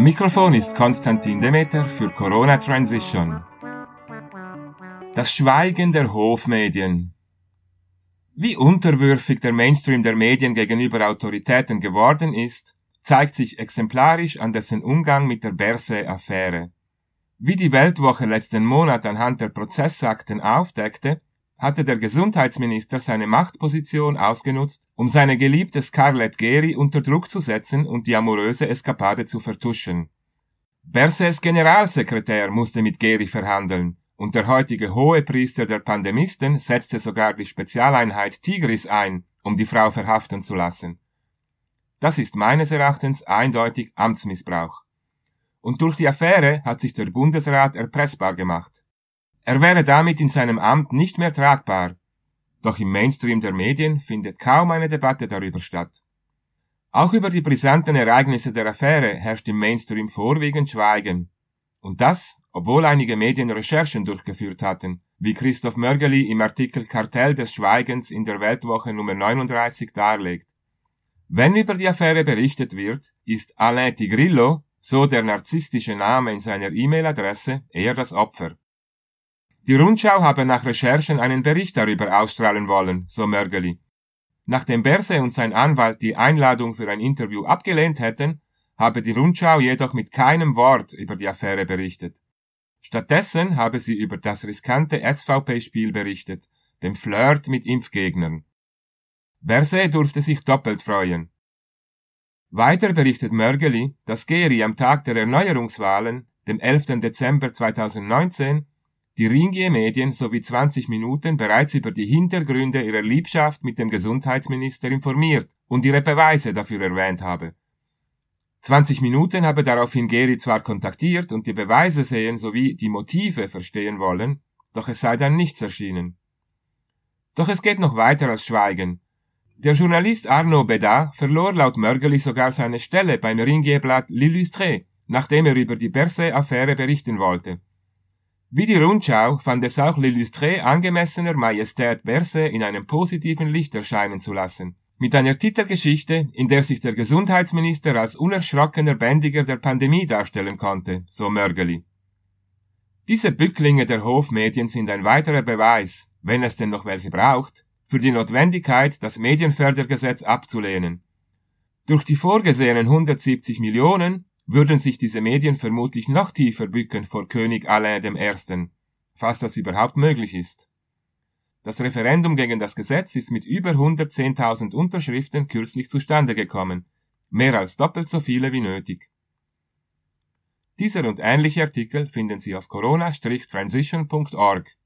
Am Mikrofon ist Konstantin Demeter für Corona Transition. Das Schweigen der Hofmedien. Wie unterwürfig der Mainstream der Medien gegenüber Autoritäten geworden ist, zeigt sich exemplarisch an dessen Umgang mit der Berse-Affäre. Wie die Weltwoche letzten Monat anhand der Prozessakten aufdeckte, hatte der Gesundheitsminister seine Machtposition ausgenutzt, um seine geliebte Scarlett Geri unter Druck zu setzen und die amoröse Eskapade zu vertuschen. Berses Generalsekretär musste mit Geri verhandeln, und der heutige Hohepriester der Pandemisten setzte sogar die Spezialeinheit Tigris ein, um die Frau verhaften zu lassen. Das ist meines Erachtens eindeutig Amtsmissbrauch. Und durch die Affäre hat sich der Bundesrat erpressbar gemacht. Er wäre damit in seinem Amt nicht mehr tragbar. Doch im Mainstream der Medien findet kaum eine Debatte darüber statt. Auch über die brisanten Ereignisse der Affäre herrscht im Mainstream vorwiegend Schweigen. Und das, obwohl einige Medien Recherchen durchgeführt hatten, wie Christoph Mörgeli im Artikel Kartell des Schweigens in der Weltwoche Nummer 39 darlegt. Wenn über die Affäre berichtet wird, ist Alain Tigrillo, so der narzisstische Name in seiner E-Mail-Adresse, eher das Opfer. Die Rundschau habe nach Recherchen einen Bericht darüber ausstrahlen wollen, so Mörgeli. Nachdem Berse und sein Anwalt die Einladung für ein Interview abgelehnt hätten, habe die Rundschau jedoch mit keinem Wort über die Affäre berichtet. Stattdessen habe sie über das riskante SVP-Spiel berichtet, dem Flirt mit Impfgegnern. Berse durfte sich doppelt freuen. Weiter berichtet Mörgeli, dass Geri am Tag der Erneuerungswahlen, dem 11. Dezember 2019, die Ringier-Medien sowie 20 Minuten bereits über die Hintergründe ihrer Liebschaft mit dem Gesundheitsminister informiert und ihre Beweise dafür erwähnt habe. 20 Minuten habe daraufhin Geri zwar kontaktiert und die Beweise sehen sowie die Motive verstehen wollen, doch es sei dann nichts erschienen. Doch es geht noch weiter als Schweigen. Der Journalist Arnaud Bedard verlor laut Mörgeli sogar seine Stelle beim Ringier-Blatt L'Illustré, nachdem er über die Berset-Affäre berichten wollte. Wie die Rundschau fand es auch L'Illustré angemessener Majestät Berset in einem positiven Licht erscheinen zu lassen mit einer Titelgeschichte, in der sich der Gesundheitsminister als unerschrockener Bändiger der Pandemie darstellen konnte, so Mörgeli. Diese Bücklinge der Hofmedien sind ein weiterer Beweis, wenn es denn noch welche braucht, für die Notwendigkeit, das Medienfördergesetz abzulehnen. Durch die vorgesehenen 170 Millionen würden sich diese Medien vermutlich noch tiefer bücken vor König Alain I., falls das überhaupt möglich ist. Das Referendum gegen das Gesetz ist mit über 110.000 Unterschriften kürzlich zustande gekommen, mehr als doppelt so viele wie nötig. Dieser und ähnliche Artikel finden Sie auf corona-transition.org.